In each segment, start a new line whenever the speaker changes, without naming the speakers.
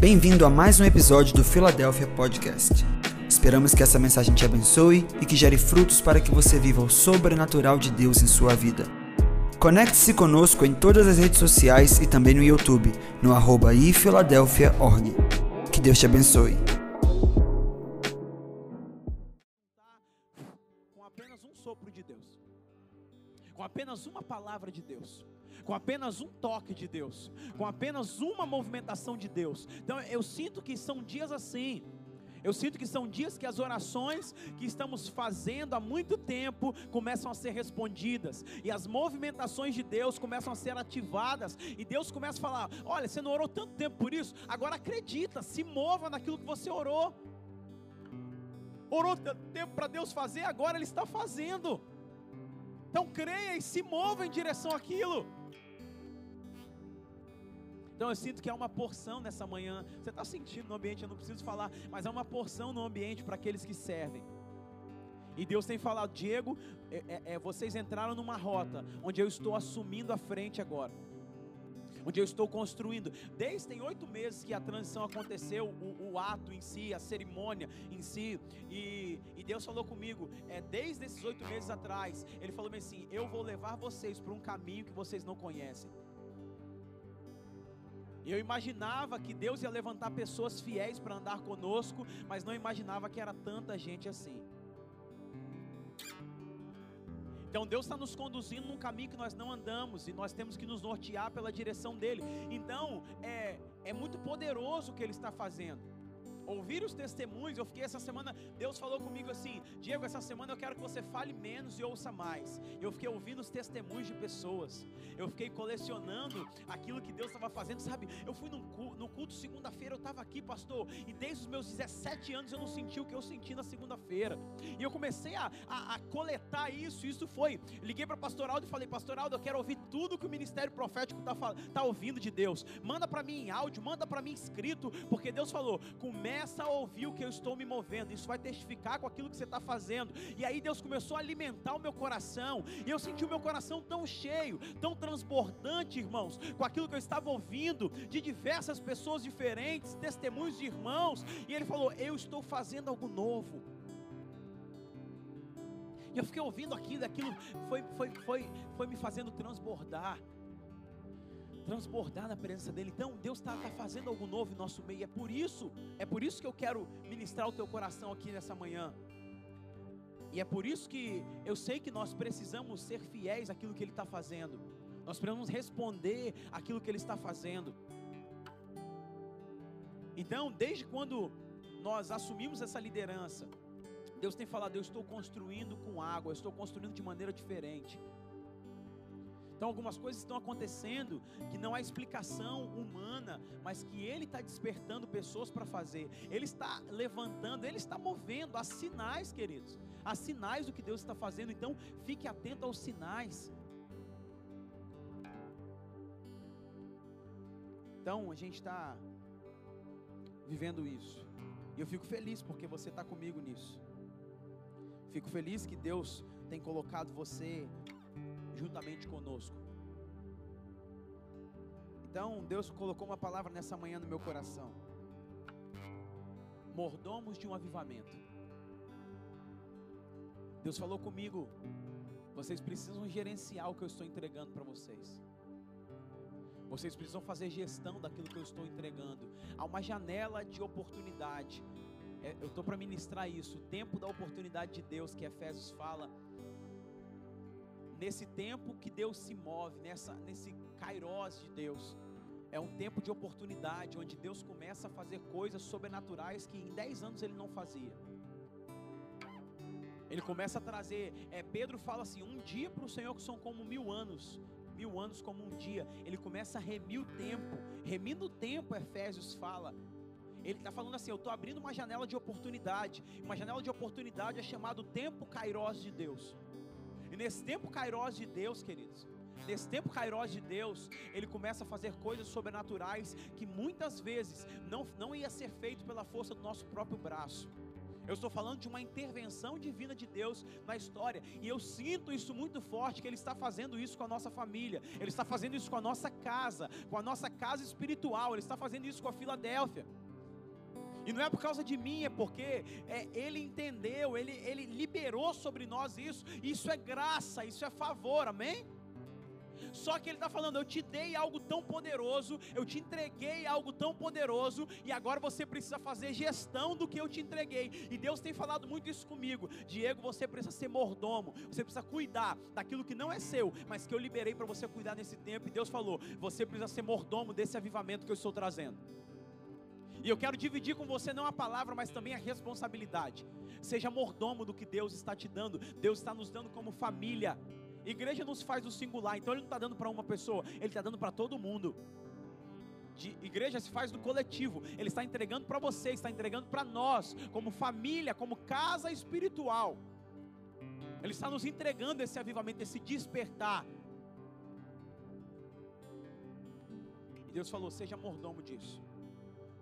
Bem-vindo a mais um episódio do Philadelphia Podcast. Esperamos que essa mensagem te abençoe e que gere frutos para que você viva o sobrenatural de Deus em sua vida. Conecte-se conosco em todas as redes sociais e também no YouTube, no arroba ifiladelphia.org. Que Deus te abençoe.
com apenas um sopro de Deus, com apenas uma palavra de Deus, com apenas um toque de Deus, com apenas uma movimentação de Deus. Então eu sinto que são dias assim. Eu sinto que são dias que as orações que estamos fazendo há muito tempo começam a ser respondidas, e as movimentações de Deus começam a ser ativadas, e Deus começa a falar: Olha, você não orou tanto tempo por isso, agora acredita, se mova naquilo que você orou. Orou tanto tempo para Deus fazer, agora Ele está fazendo. Então creia e se mova em direção àquilo. Então eu sinto que há uma porção nessa manhã. Você está sentindo no ambiente, eu não preciso falar, mas há uma porção no ambiente para aqueles que servem. E Deus tem falado, Diego, é, é, é, vocês entraram numa rota onde eu estou assumindo a frente agora. Onde eu estou construindo. Desde tem oito meses que a transição aconteceu, o, o, ato em si, a cerimônia em si. E, e Deus falou comigo, é, desde esses oito meses atrás, Ele falou assim: Eu vou levar vocês para um caminho que vocês não conhecem. Eu imaginava que Deus ia levantar pessoas fiéis para andar conosco, mas não imaginava que era tanta gente assim. Então Deus está nos conduzindo num caminho que nós não andamos e nós temos que nos nortear pela direção dele. Então é, é muito poderoso o que ele está fazendo ouvir os testemunhos, eu fiquei essa semana, Deus falou comigo assim: Diego, essa semana eu quero que você fale menos e ouça mais. Eu fiquei ouvindo os testemunhos de pessoas, eu fiquei colecionando aquilo que Deus estava fazendo, sabe? Eu fui culto, no culto segunda-feira, eu estava aqui, pastor, e desde os meus 17 anos eu não senti o que eu senti na segunda-feira, e eu comecei a, a, a coletar isso, isso foi. Liguei para pastor Aldo e falei: Pastor Aldo, eu quero ouvir tudo que o ministério profético está tá ouvindo de Deus, manda para mim em áudio, manda para mim escrito, porque Deus falou: comece começa a ouvir o que eu estou me movendo, isso vai testificar com aquilo que você está fazendo. E aí Deus começou a alimentar o meu coração, e eu senti o meu coração tão cheio, tão transbordante, irmãos, com aquilo que eu estava ouvindo de diversas pessoas diferentes, testemunhos de irmãos, e Ele falou: Eu estou fazendo algo novo. E eu fiquei ouvindo aquilo, aquilo foi, foi, foi, foi me fazendo transbordar transbordar na presença dele. Então Deus está tá fazendo algo novo em nosso meio. É por isso, é por isso que eu quero ministrar o teu coração aqui nessa manhã. E é por isso que eu sei que nós precisamos ser fiéis àquilo que Ele está fazendo. Nós precisamos responder àquilo que Ele está fazendo. Então, desde quando nós assumimos essa liderança, Deus tem falado: eu estou construindo com água, eu estou construindo de maneira diferente. Então, algumas coisas estão acontecendo que não há explicação humana, mas que Ele está despertando pessoas para fazer. Ele está levantando, Ele está movendo. Há sinais, queridos. Há sinais do que Deus está fazendo. Então, fique atento aos sinais. Então, a gente está vivendo isso. E eu fico feliz porque você está comigo nisso. Fico feliz que Deus tem colocado você juntamente conosco. Então, Deus colocou uma palavra nessa manhã no meu coração. Mordomos de um avivamento. Deus falou comigo, vocês precisam gerenciar o que eu estou entregando para vocês. Vocês precisam fazer gestão daquilo que eu estou entregando. Há uma janela de oportunidade. É, eu estou para ministrar isso. O tempo da oportunidade de Deus, que Efésios fala, nesse tempo que Deus se move, nessa, nesse kairós de Deus. É um tempo de oportunidade, onde Deus começa a fazer coisas sobrenaturais que em 10 anos ele não fazia. Ele começa a trazer, é, Pedro fala assim: um dia para o Senhor que são como mil anos, mil anos como um dia. Ele começa a remir o tempo, remindo o tempo, Efésios fala. Ele está falando assim: eu estou abrindo uma janela de oportunidade. Uma janela de oportunidade é chamado tempo Kairos de Deus. E nesse tempo Kairos de Deus, queridos, nesse tempo Kairos de Deus, ele começa a fazer coisas sobrenaturais que muitas vezes não, não ia ser feito pela força do nosso próprio braço. Eu estou falando de uma intervenção divina de Deus na história. E eu sinto isso muito forte, que Ele está fazendo isso com a nossa família. Ele está fazendo isso com a nossa casa, com a nossa casa espiritual. Ele está fazendo isso com a Filadélfia. E não é por causa de mim, é porque é, Ele entendeu, ele, ele liberou sobre nós isso. Isso é graça, isso é favor, amém? Só que ele está falando: eu te dei algo tão poderoso, eu te entreguei algo tão poderoso, e agora você precisa fazer gestão do que eu te entreguei. E Deus tem falado muito isso comigo: Diego, você precisa ser mordomo, você precisa cuidar daquilo que não é seu, mas que eu liberei para você cuidar nesse tempo. E Deus falou: você precisa ser mordomo desse avivamento que eu estou trazendo. E eu quero dividir com você não a palavra, mas também a responsabilidade. Seja mordomo do que Deus está te dando. Deus está nos dando como família. Igreja não se faz do singular, então ele não está dando para uma pessoa, ele está dando para todo mundo. De igreja se faz do coletivo, ele está entregando para você, está entregando para nós, como família, como casa espiritual. Ele está nos entregando esse avivamento, esse despertar. E Deus falou: seja mordomo disso.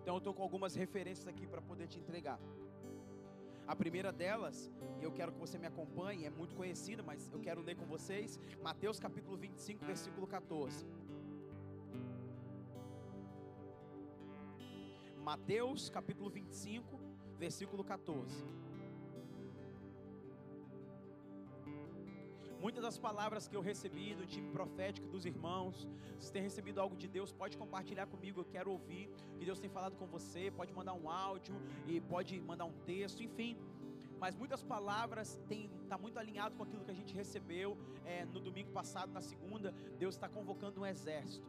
Então eu estou com algumas referências aqui para poder te entregar. A primeira delas, e eu quero que você me acompanhe, é muito conhecida, mas eu quero ler com vocês, Mateus capítulo 25, versículo 14. Mateus capítulo 25, versículo 14. Muitas das palavras que eu recebi do time profético dos irmãos, se tem recebido algo de Deus, pode compartilhar comigo, eu quero ouvir que Deus tem falado com você, pode mandar um áudio e pode mandar um texto, enfim. Mas muitas palavras têm está muito alinhado com aquilo que a gente recebeu é, no domingo passado, na segunda. Deus está convocando um exército.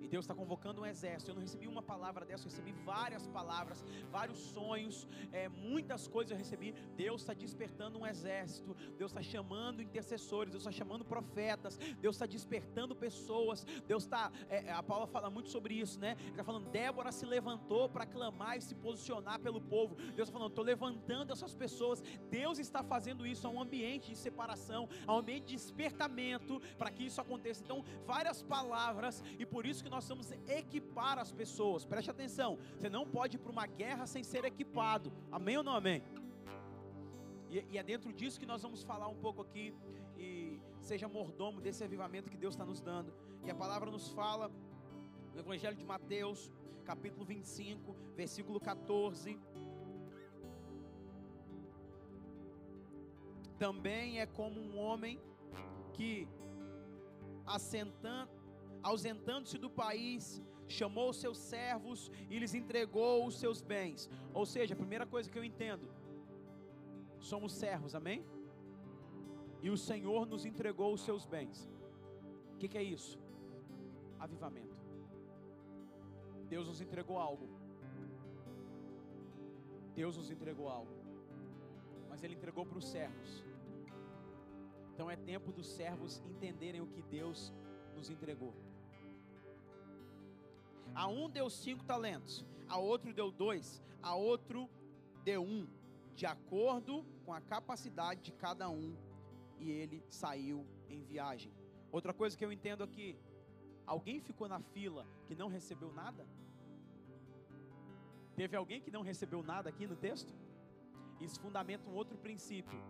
E Deus está convocando um exército. Eu não recebi uma palavra dessa, eu recebi várias palavras, vários sonhos, é, muitas coisas eu recebi. Deus está despertando um exército. Deus está chamando intercessores. Deus está chamando profetas. Deus está despertando pessoas. Deus está. É, é, a Paula fala muito sobre isso, né? Ele está falando: Débora se levantou para clamar e se posicionar pelo povo. Deus está falando: estou levantando essas pessoas. Deus está fazendo isso a um ambiente de separação, a um ambiente de despertamento para que isso aconteça. Então, várias palavras e por isso que nós vamos equipar as pessoas. Preste atenção, você não pode ir para uma guerra sem ser equipado. Amém ou não amém? E, e, é dentro disso que nós vamos falar um pouco aqui. E seja mordomo desse avivamento que Deus está nos dando. E a palavra nos fala, no Evangelho de Mateus, capítulo 25, versículo 14. Também é como um homem que assentando ausentando-se do país, chamou seus servos e lhes entregou os seus bens. Ou seja, a primeira coisa que eu entendo, somos servos, amém? E o Senhor nos entregou os seus bens. O que, que é isso? Avivamento. Deus nos entregou algo. Deus nos entregou algo. Mas Ele entregou para os servos. Então é tempo dos servos entenderem o que Deus nos entregou. A um deu cinco talentos, a outro deu dois, a outro deu um, de acordo com a capacidade de cada um, e ele saiu em viagem. Outra coisa que eu entendo aqui: alguém ficou na fila que não recebeu nada? Teve alguém que não recebeu nada aqui no texto? Isso fundamenta um outro princípio.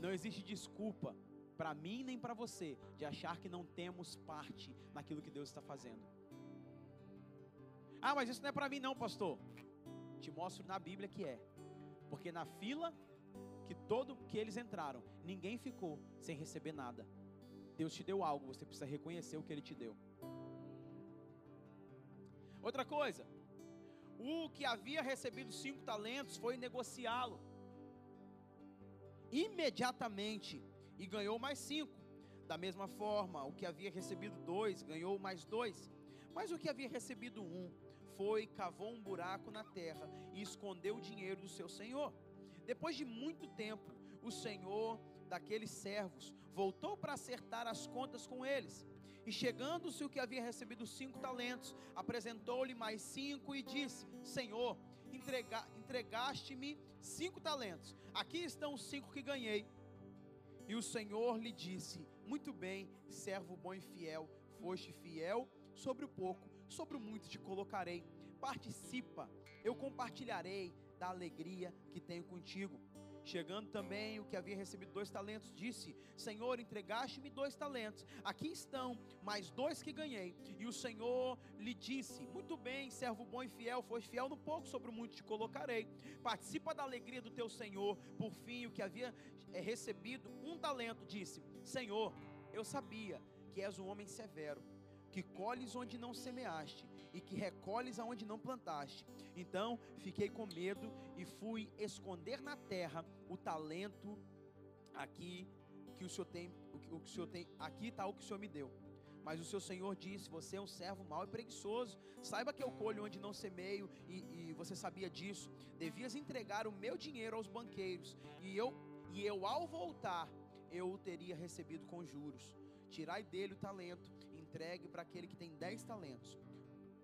Não existe desculpa para mim nem para você de achar que não temos parte naquilo que Deus está fazendo. Ah, mas isso não é para mim não, pastor. Te mostro na Bíblia que é. Porque na fila que todo que eles entraram, ninguém ficou sem receber nada. Deus te deu algo, você precisa reconhecer o que ele te deu. Outra coisa, o que havia recebido cinco talentos foi negociá-lo. Imediatamente e ganhou mais cinco. Da mesma forma, o que havia recebido dois ganhou mais dois. Mas o que havia recebido um foi, cavou um buraco na terra e escondeu o dinheiro do seu senhor. Depois de muito tempo, o senhor daqueles servos voltou para acertar as contas com eles. E chegando-se o que havia recebido cinco talentos, apresentou-lhe mais cinco e disse: Senhor, entrega, entregaste-me cinco talentos. Aqui estão os cinco que ganhei. E o Senhor lhe disse: Muito bem, servo bom e fiel, foste fiel sobre o pouco, sobre o muito te colocarei. Participa, eu compartilharei da alegria que tenho contigo. Chegando também o que havia recebido dois talentos, disse: Senhor, entregaste-me dois talentos, aqui estão mais dois que ganhei. E o Senhor lhe disse: Muito bem, servo bom e fiel, foste fiel no pouco, sobre o muito te colocarei. Participa da alegria do teu Senhor. Por fim, o que havia eh, recebido um talento, disse: Senhor, eu sabia que és um homem severo que colhes onde não semeaste e que recolhes aonde não plantaste. Então fiquei com medo e fui esconder na terra o talento aqui que o Senhor tem, o que o Senhor tem, aqui está o que o Senhor me deu. Mas o seu Senhor disse: Você é um servo mau e preguiçoso. Saiba que eu colho onde não semeio, e, e você sabia disso. Devias entregar o meu dinheiro aos banqueiros, e eu, e eu ao voltar, eu o teria recebido com juros. Tirai dele o talento entregue para aquele que tem dez talentos,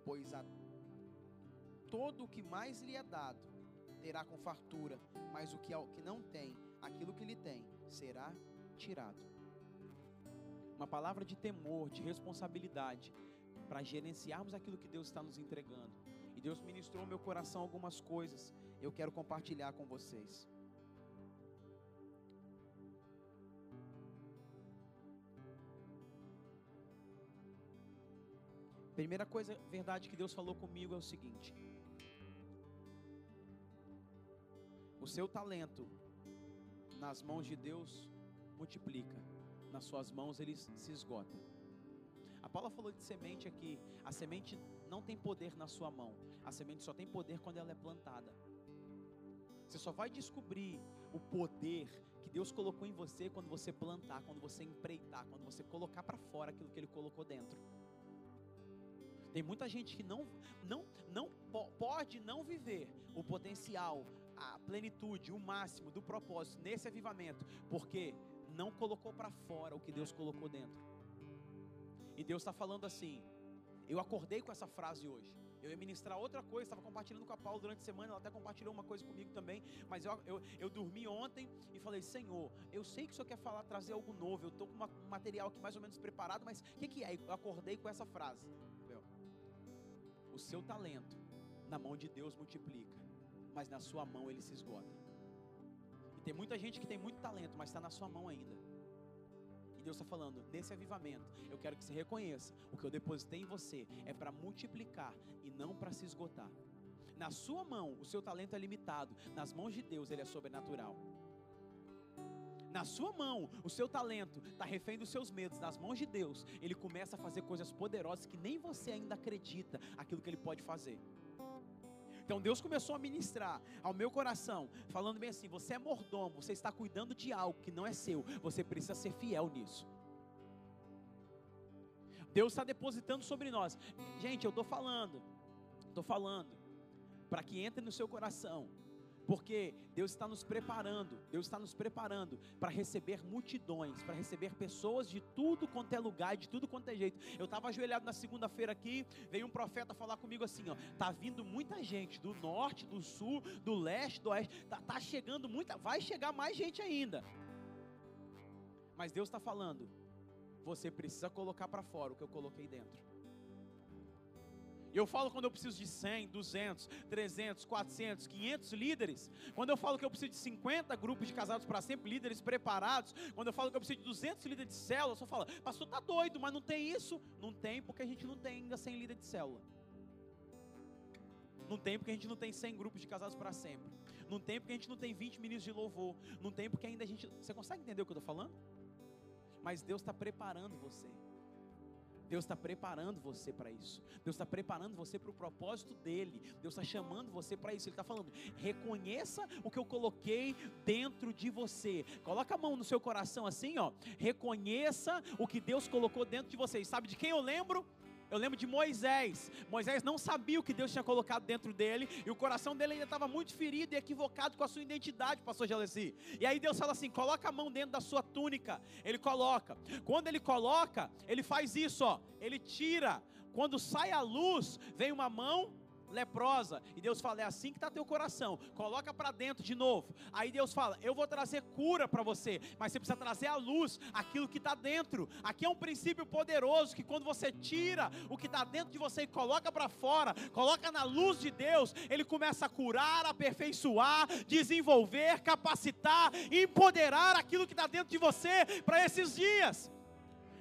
pois a todo o que mais lhe é dado terá com fartura, mas o que, o que não tem, aquilo que lhe tem, será tirado. Uma palavra de temor, de responsabilidade, para gerenciarmos aquilo que Deus está nos entregando. E Deus ministrou meu coração algumas coisas, eu quero compartilhar com vocês. Primeira coisa, verdade que Deus falou comigo é o seguinte: o seu talento nas mãos de Deus multiplica, nas suas mãos ele se esgota. A Paula falou de semente aqui. A semente não tem poder na sua mão. A semente só tem poder quando ela é plantada. Você só vai descobrir o poder que Deus colocou em você quando você plantar, quando você empreitar, quando você colocar para fora aquilo que Ele colocou dentro. Tem muita gente que não, não, não pode não viver o potencial, a plenitude, o máximo do propósito nesse avivamento, porque não colocou para fora o que Deus colocou dentro. E Deus está falando assim. Eu acordei com essa frase hoje. Eu ia ministrar outra coisa, estava compartilhando com a Paula durante a semana, ela até compartilhou uma coisa comigo também, mas eu, eu, eu dormi ontem e falei, Senhor, eu sei que o Senhor quer falar, trazer algo novo, eu estou com um material aqui mais ou menos preparado, mas o que, que é? Eu acordei com essa frase o seu talento na mão de Deus multiplica, mas na sua mão ele se esgota. E tem muita gente que tem muito talento, mas está na sua mão ainda. E Deus está falando, nesse avivamento, eu quero que você reconheça: o que eu depositei em você é para multiplicar e não para se esgotar. Na sua mão, o seu talento é limitado, nas mãos de Deus, ele é sobrenatural na sua mão, o seu talento está refém dos seus medos, nas mãos de Deus, ele começa a fazer coisas poderosas que nem você ainda acredita aquilo que ele pode fazer. Então Deus começou a ministrar ao meu coração, falando bem assim: você é mordomo, você está cuidando de algo que não é seu, você precisa ser fiel nisso. Deus está depositando sobre nós. Gente, eu estou falando, estou falando, para que entre no seu coração porque Deus está nos preparando, Deus está nos preparando para receber multidões, para receber pessoas de tudo quanto é lugar, de tudo quanto é jeito. Eu estava ajoelhado na segunda-feira aqui, veio um profeta falar comigo assim, ó, tá vindo muita gente do norte, do sul, do leste, do oeste, tá, tá chegando muita, vai chegar mais gente ainda. Mas Deus está falando, você precisa colocar para fora o que eu coloquei dentro. Eu falo quando eu preciso de 100, 200, 300, 400, 500 líderes. Quando eu falo que eu preciso de 50 grupos de casados para sempre, líderes preparados. Quando eu falo que eu preciso de 200 líderes de célula, eu só falo, pastor, tá doido, mas não tem isso? Não tem, porque a gente não tem ainda 100 líderes de célula. Não tem porque a gente não tem 100 grupos de casados para sempre. Não tem porque a gente não tem 20 ministros de louvor. Não tem porque ainda a gente. Você consegue entender o que eu estou falando? Mas Deus está preparando você. Deus está preparando você para isso. Deus está preparando você para o propósito dele. Deus está chamando você para isso. Ele está falando: reconheça o que eu coloquei dentro de você. Coloca a mão no seu coração assim, ó. Reconheça o que Deus colocou dentro de você. E sabe de quem eu lembro? Eu lembro de Moisés. Moisés não sabia o que Deus tinha colocado dentro dele. E o coração dele ainda estava muito ferido e equivocado com a sua identidade, pastor Jaleci. E aí Deus fala assim: coloca a mão dentro da sua túnica. Ele coloca. Quando ele coloca, ele faz isso, ó. Ele tira. Quando sai a luz, vem uma mão leprosa. E Deus fala: é assim que está teu coração. Coloca para dentro de novo. Aí Deus fala: eu vou trazer cura para você, mas você precisa trazer à luz aquilo que está dentro. Aqui é um princípio poderoso que quando você tira o que está dentro de você e coloca para fora, coloca na luz de Deus, Ele começa a curar, aperfeiçoar, desenvolver, capacitar, empoderar aquilo que está dentro de você para esses dias.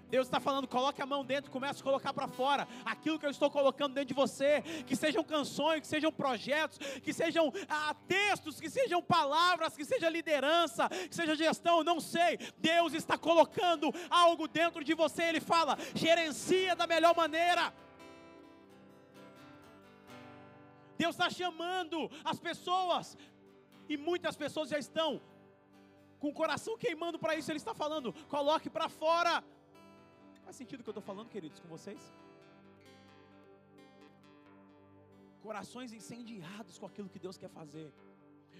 Deus está falando, coloque a mão dentro, comece a colocar para fora aquilo que eu estou colocando dentro de você, que sejam canções, que sejam projetos, que sejam ah, textos, que sejam palavras, que seja liderança, que seja gestão, não sei. Deus está colocando algo dentro de você, Ele fala, gerencia da melhor maneira. Deus está chamando as pessoas, e muitas pessoas já estão com o coração queimando para isso, Ele está falando, coloque para fora. Faz sentido o que eu estou falando, queridos, com vocês? Corações incendiados com aquilo que Deus quer fazer,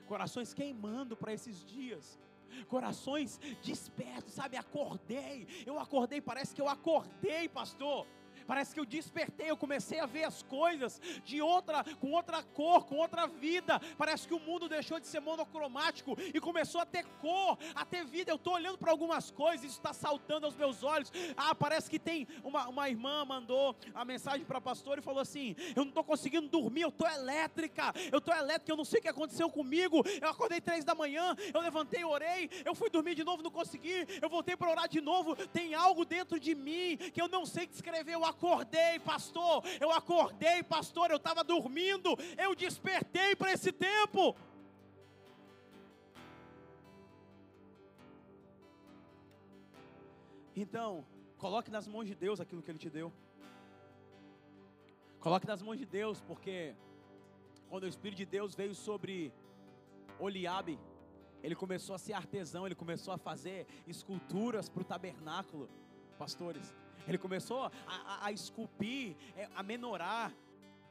corações queimando para esses dias, corações despertos, sabe? Acordei, eu acordei, parece que eu acordei, pastor. Parece que eu despertei, eu comecei a ver as coisas de outra, com outra cor, com outra vida. Parece que o mundo deixou de ser monocromático e começou a ter cor, a ter vida. Eu estou olhando para algumas coisas, isso está saltando aos meus olhos. Ah, parece que tem uma, uma irmã mandou a mensagem para a pastora e falou assim: Eu não estou conseguindo dormir, eu estou elétrica, eu estou elétrica, eu não sei o que aconteceu comigo. Eu acordei três da manhã, eu levantei, orei, eu fui dormir de novo, não consegui, eu voltei para orar de novo. Tem algo dentro de mim que eu não sei descrever. Eu pastor. Eu acordei, pastor. Eu estava dormindo. Eu despertei para esse tempo. Então, coloque nas mãos de Deus aquilo que Ele te deu. Coloque nas mãos de Deus, porque quando o Espírito de Deus veio sobre Oliabe, ele começou a ser artesão, ele começou a fazer esculturas para o tabernáculo, pastores. Ele começou a, a, a esculpir, é, a menorar,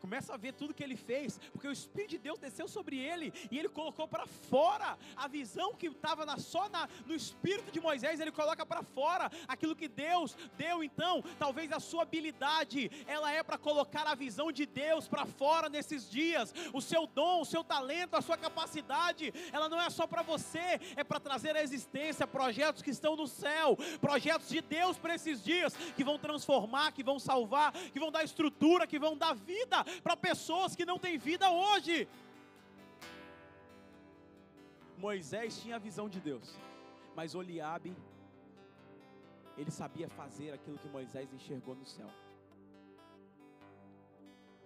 Começa a ver tudo que ele fez, porque o Espírito de Deus desceu sobre ele e ele colocou para fora a visão que estava só na, no Espírito de Moisés, ele coloca para fora aquilo que Deus deu. Então, talvez a sua habilidade, ela é para colocar a visão de Deus para fora nesses dias. O seu dom, o seu talento, a sua capacidade, ela não é só para você, é para trazer à existência projetos que estão no céu, projetos de Deus para esses dias, que vão transformar, que vão salvar, que vão dar estrutura, que vão dar vida para pessoas que não têm vida hoje. Moisés tinha a visão de Deus, mas Oliabe, ele sabia fazer aquilo que Moisés enxergou no céu.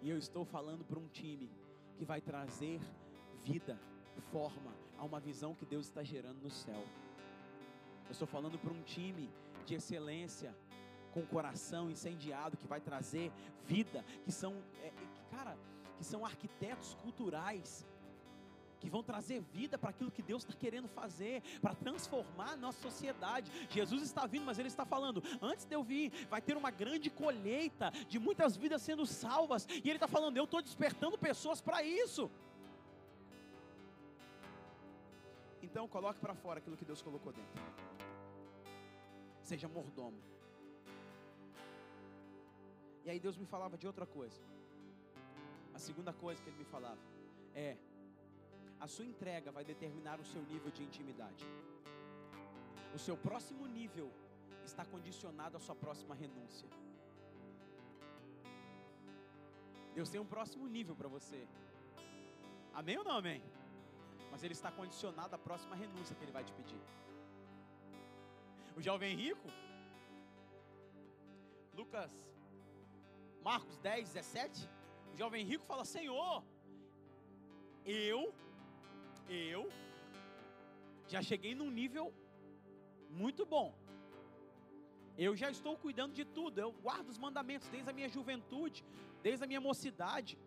E eu estou falando para um time que vai trazer vida, forma a uma visão que Deus está gerando no céu. Eu estou falando para um time de excelência, com o coração incendiado, que vai trazer vida, que são, é, cara, que são arquitetos culturais, que vão trazer vida para aquilo que Deus está querendo fazer, para transformar a nossa sociedade. Jesus está vindo, mas Ele está falando: antes de eu vir, vai ter uma grande colheita de muitas vidas sendo salvas, e Ele está falando: eu estou despertando pessoas para isso. Então, coloque para fora aquilo que Deus colocou dentro. Seja mordomo. E aí Deus me falava de outra coisa. A segunda coisa que ele me falava é: a sua entrega vai determinar o seu nível de intimidade. O seu próximo nível está condicionado à sua próxima renúncia. Deus tem um próximo nível para você. Amém ou não amém? Mas ele está condicionado à próxima renúncia que ele vai te pedir. O jovem rico, Lucas Marcos 10, 17, o jovem rico fala: Senhor, eu, eu, já cheguei num nível muito bom. Eu já estou cuidando de tudo. Eu guardo os mandamentos desde a minha juventude, desde a minha mocidade.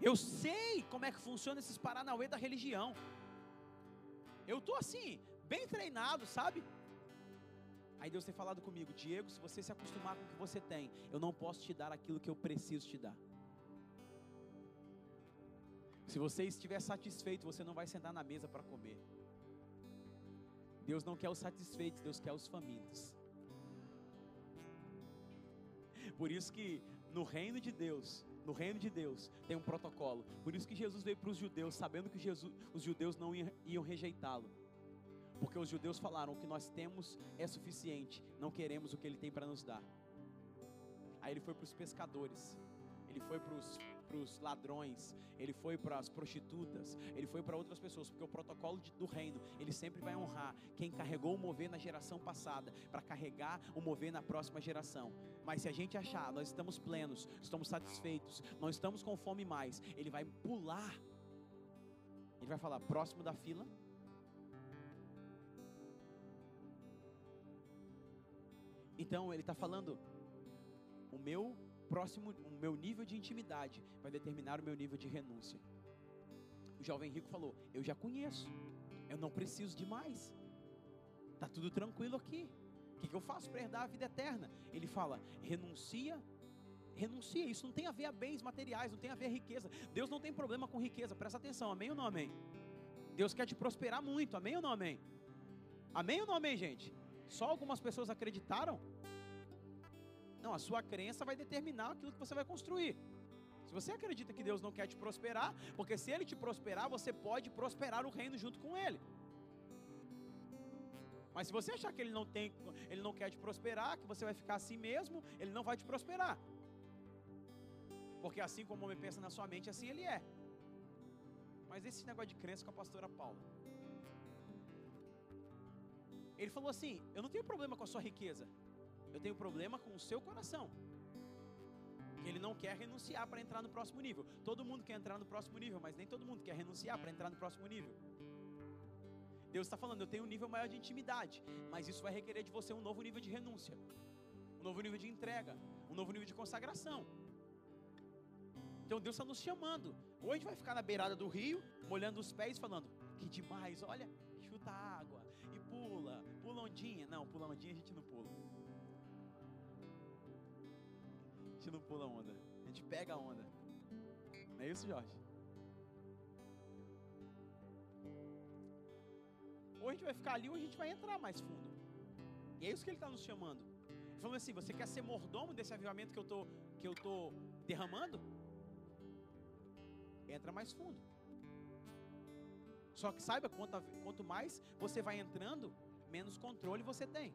Eu sei como é que funciona esses paranauê da religião. Eu estou assim, bem treinado, sabe? Aí Deus tem falado comigo, Diego, se você se acostumar com o que você tem, eu não posso te dar aquilo que eu preciso te dar. Se você estiver satisfeito, você não vai sentar na mesa para comer. Deus não quer os satisfeitos, Deus quer os famintos. Por isso que no reino de Deus, No reino de Deus tem um protocolo. Por isso que Jesus veio para os judeus, sabendo que Jesus, os judeus não iam, rejeitá-lo. Porque os judeus falaram: o que nós temos é suficiente, não queremos o que ele tem para nos dar. Aí ele foi para os pescadores, ele foi para os ladrões, ele foi para as prostitutas, ele foi para outras pessoas, porque o protocolo de, do reino, ele sempre vai honrar quem carregou o mover na geração passada, para carregar o mover na próxima geração. Mas se a gente achar, nós estamos plenos, estamos satisfeitos, não estamos com fome mais, ele vai pular, ele vai falar: próximo da fila. Então ele está falando, o meu próximo, o meu nível de intimidade vai determinar o meu nível de renúncia. O jovem rico falou: Eu já conheço, eu não preciso de mais, está tudo tranquilo aqui. O que, que eu faço para herdar a vida eterna? Ele fala: renuncia renuncia. Isso não tem a ver a bens materiais, não tem a ver a riqueza. Deus não tem problema com riqueza, presta atenção, amém ou não amém? Deus quer te prosperar muito, amém ou não amém? Amém ou não amém, gente? Só algumas pessoas acreditaram? Não, a sua crença vai determinar aquilo que você vai construir. Se você acredita que Deus não quer te prosperar, porque se Ele te prosperar, você pode prosperar o reino junto com Ele. Mas se você achar que Ele não tem, Ele não quer te prosperar, que você vai ficar assim mesmo, Ele não vai te prosperar. Porque assim como o homem pensa na sua mente, assim ele é. Mas esse negócio de crença com a pastora Paula. Ele falou assim: Eu não tenho problema com a sua riqueza. Eu tenho problema com o seu coração. Que ele não quer renunciar para entrar no próximo nível. Todo mundo quer entrar no próximo nível, mas nem todo mundo quer renunciar para entrar no próximo nível. Deus está falando, eu tenho um nível maior de intimidade, mas isso vai requerer de você um novo nível de renúncia, um novo nível de entrega, um novo nível de consagração. Então Deus está nos chamando. Ou a gente vai ficar na beirada do rio, molhando os pés, falando: Que demais, olha, chuta água e pula, pula ondinha. Não, pula ondinha a gente não pula. Gente não pula onda, a gente pega a onda. Não é isso, Jorge? Ou a gente vai ficar ali ou a gente vai entrar mais fundo. E é isso que ele está nos chamando. Ele falou assim: você quer ser mordomo desse avivamento que eu tô, que eu tô derramando? Entra mais fundo. Só que saiba, quanto, quanto mais você vai entrando, menos controle você tem.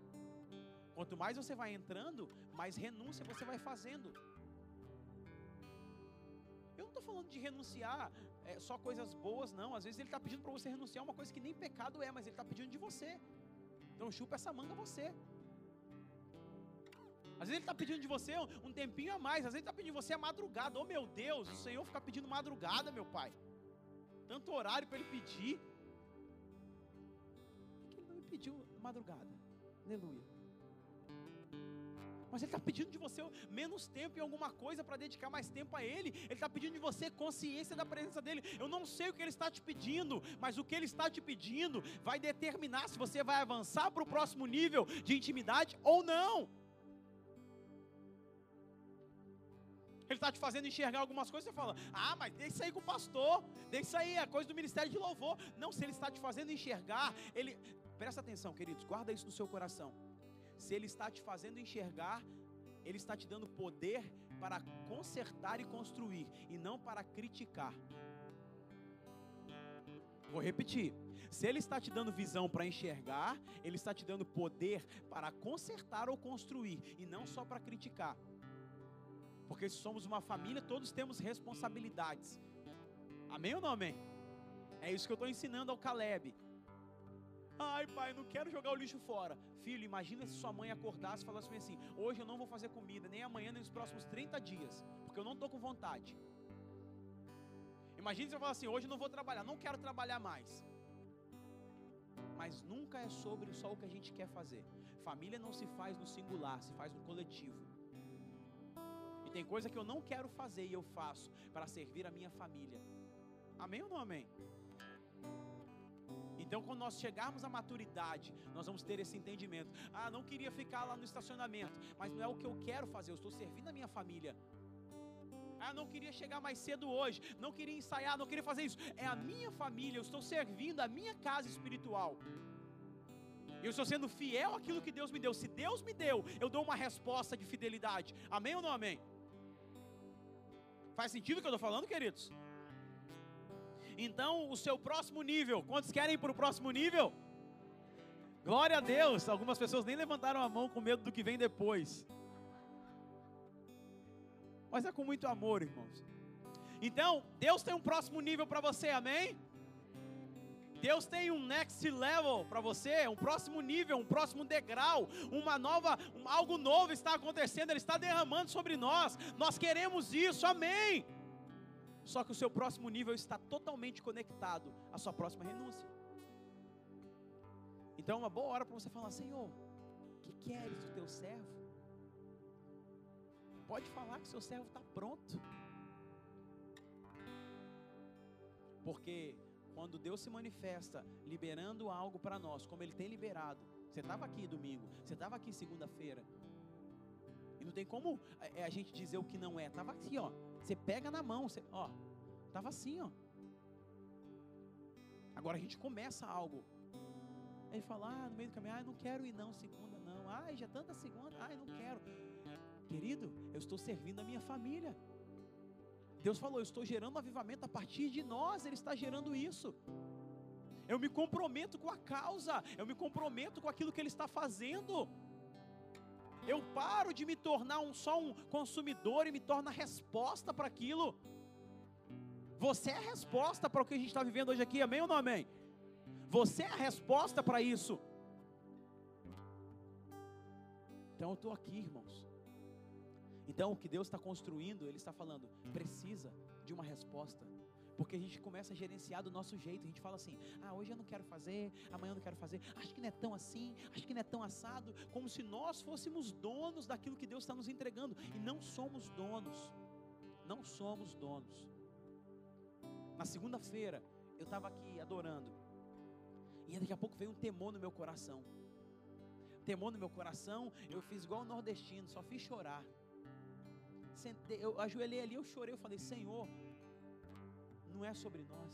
Quanto mais você vai entrando, mais renúncia você vai fazendo. Eu não estou falando de renunciar é, só coisas boas, não. Às vezes ele está pedindo para você renunciar uma coisa que nem pecado é, mas ele está pedindo de você. Então chupa essa manga você. Às vezes ele está pedindo de você um tempinho a mais. Às vezes ele está pedindo de você a madrugada. Oh meu Deus, o Senhor fica pedindo madrugada, meu Pai. Tanto horário para ele pedir. Por que ele não me pediu madrugada? Aleluia. Mas Ele está pedindo de você menos tempo em alguma coisa para dedicar mais tempo a Ele. Ele está pedindo de você consciência da presença dEle. Eu não sei o que Ele está te pedindo, mas o que Ele está te pedindo vai determinar se você vai avançar para o próximo nível de intimidade ou não. Ele está te fazendo enxergar algumas coisas, você fala, ah, mas deixa isso aí com o pastor, deixa isso aí, é coisa do ministério de louvor. Não, se ele está te fazendo enxergar, ele. Presta atenção, queridos, guarda isso no seu coração se Ele está te fazendo enxergar, Ele está te dando poder para consertar e construir, e não para criticar. Vou repetir. Se Ele está te dando visão para enxergar, Ele está te dando poder para consertar ou construir, e não só para criticar. Porque se somos uma família, todos temos responsabilidades. Amém ou não amém? É isso que eu estou ensinando ao Caleb. Ai, pai, não quero jogar o lixo fora. Filho, imagina se sua mãe acordasse e falasse assim: Hoje eu não vou fazer comida, nem amanhã, nem nos próximos 30 dias, porque eu não estou com vontade. Imagina se eu falar assim: Hoje eu não vou trabalhar, não quero trabalhar mais. Mas nunca é sobre só o que a gente quer fazer. Família não se faz no singular, se faz no coletivo. E tem coisa que eu não quero fazer e eu faço para servir a minha família. Amém ou não amém? Então, quando nós chegarmos à maturidade, nós vamos ter esse entendimento. Ah, não queria ficar lá no estacionamento, mas não é o que eu quero fazer, eu estou servindo a minha família. Ah, não queria chegar mais cedo hoje, não queria ensaiar, não queria fazer isso. É a minha família, eu estou servindo a minha casa espiritual. Eu estou sendo fiel àquilo que Deus me deu. Se Deus me deu, eu dou uma resposta de fidelidade. Amém ou não amém? Faz sentido o que eu estou falando, queridos? Então, o seu próximo nível, quantos querem ir para o próximo nível? Glória a Deus! Algumas pessoas nem levantaram a mão com medo do que vem depois. Mas é com muito amor, irmãos. Então, Deus tem um próximo nível para você, amém? Deus tem um next level para você, um próximo nível, um próximo degrau, uma nova, algo novo está acontecendo, Ele está derramando sobre nós. Nós queremos isso, amém. Só que o seu próximo nível está totalmente conectado à sua próxima renúncia. Então é uma boa hora para você falar: Senhor, o que queres do teu servo? Pode falar que seu servo está pronto. Porque quando Deus se manifesta liberando algo para nós, como Ele tem liberado, você estava aqui domingo, você estava aqui segunda-feira, e não tem como é, a gente dizer o que não é, estava aqui, ó. Você pega na mão, você, ó, estava assim, ó. Agora a gente começa algo. Ele fala, ah, no meio do caminho, ah, não quero ir não, segunda não. Ah, já tanta segunda, ah, não quero. Querido, eu estou servindo a minha família. Deus falou: Eu estou gerando avivamento a partir de nós, Ele está gerando isso. Eu me comprometo com a causa, eu me comprometo com aquilo que Ele está fazendo. Eu paro de me tornar um, só um consumidor e me torno a resposta para aquilo. Você é a resposta para o que a gente está vivendo hoje aqui, amém ou não amém? Você é a resposta para isso. Então eu estou aqui, irmãos. Então, o que Deus está construindo, Ele está falando, precisa de uma resposta. Porque a gente começa a gerenciar do nosso jeito. A gente fala assim: ah, hoje eu não quero fazer, amanhã eu não quero fazer. Acho que não é tão assim, acho que não é tão assado. Como se nós fôssemos donos daquilo que Deus está nos entregando. E não somos donos. Não somos donos. Na segunda-feira, eu estava aqui adorando. E daqui a pouco veio um temor no meu coração. Temor no meu coração, eu fiz igual o nordestino, só fiz chorar eu ajoelhei ali, eu chorei, eu falei, Senhor, não é sobre nós.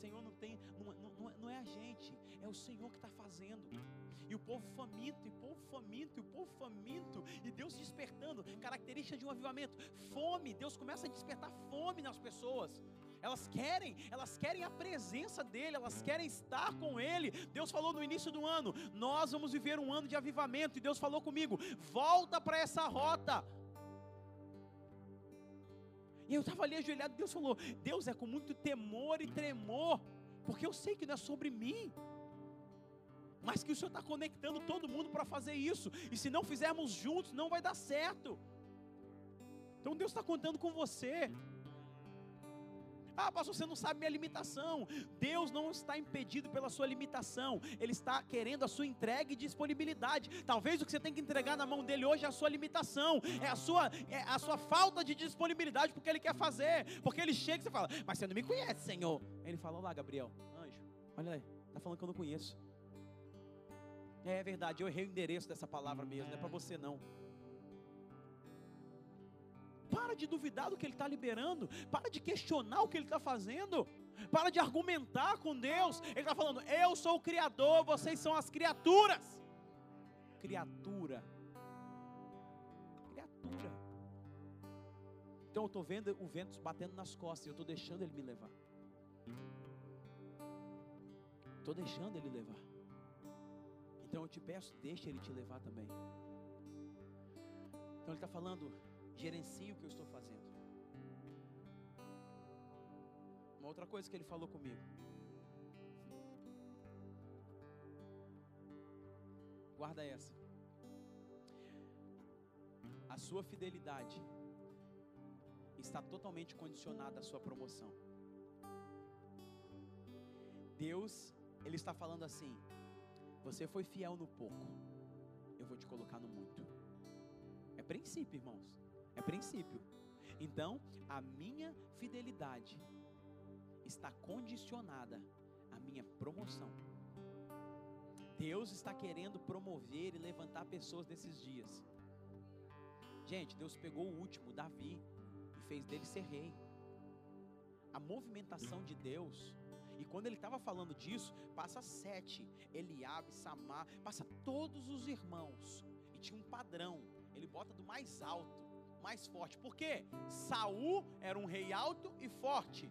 Senhor não tem, não, não, não é a gente, é o Senhor que está fazendo. E o povo faminto, e o povo faminto, e o povo faminto, e Deus despertando, característica de um avivamento, fome, Deus começa a despertar fome nas pessoas. Elas querem, elas querem a presença dele, elas querem estar com ele. Deus falou no início do ano: nós vamos viver um ano de avivamento, e Deus falou comigo: volta para essa rota. E eu estava ali ajoelhado, Deus falou: Deus é com muito temor e tremor, porque eu sei que não é sobre mim, mas que o Senhor está conectando todo mundo para fazer isso, e se não fizermos juntos, não vai dar certo. Então Deus está contando com você. Ah, pastor, você não sabe minha limitação. Deus não está impedido pela sua limitação. Ele está querendo a sua entrega e disponibilidade. Talvez o que você tem que entregar na mão dele hoje é a sua limitação, é a sua, é a sua falta de disponibilidade porque ele quer fazer. Porque ele chega e você fala, mas você não me conhece, Senhor. Ele fala, olá, Gabriel, anjo, olha aí, está falando que eu não conheço. É, é verdade, eu errei o endereço dessa palavra mesmo, não é para você não. Para de duvidar do que Ele está liberando. Para de questionar o que Ele está fazendo. Para de argumentar com Deus. Ele está falando: Eu sou o Criador, vocês são as criaturas. Criatura. Criatura. Então eu estou vendo o vento batendo nas costas. Eu estou deixando ele me levar. Estou deixando ele levar. Então eu te peço, deixa ele te levar também. Então ele está falando, gerencie o que eu estou fazendo. Uma outra coisa que ele falou comigo. Guarda essa. A sua fidelidade está totalmente condicionada à sua promoção. Deus, Ele está falando assim: você foi fiel no pouco, eu vou te colocar no muito. É princípio, irmãos. É princípio. Então, a minha fidelidade está condicionada à minha promoção. Deus está querendo promover e levantar pessoas nesses dias. Gente, Deus pegou o último, Davi, e fez dele ser rei. A movimentação de Deus, e quando ele estava falando disso, passa sete, Eliabe, Samar, passa todos os irmãos, e tinha um padrão, ele bota do mais alto mais forte. Por quê? Saul era um rei alto e forte.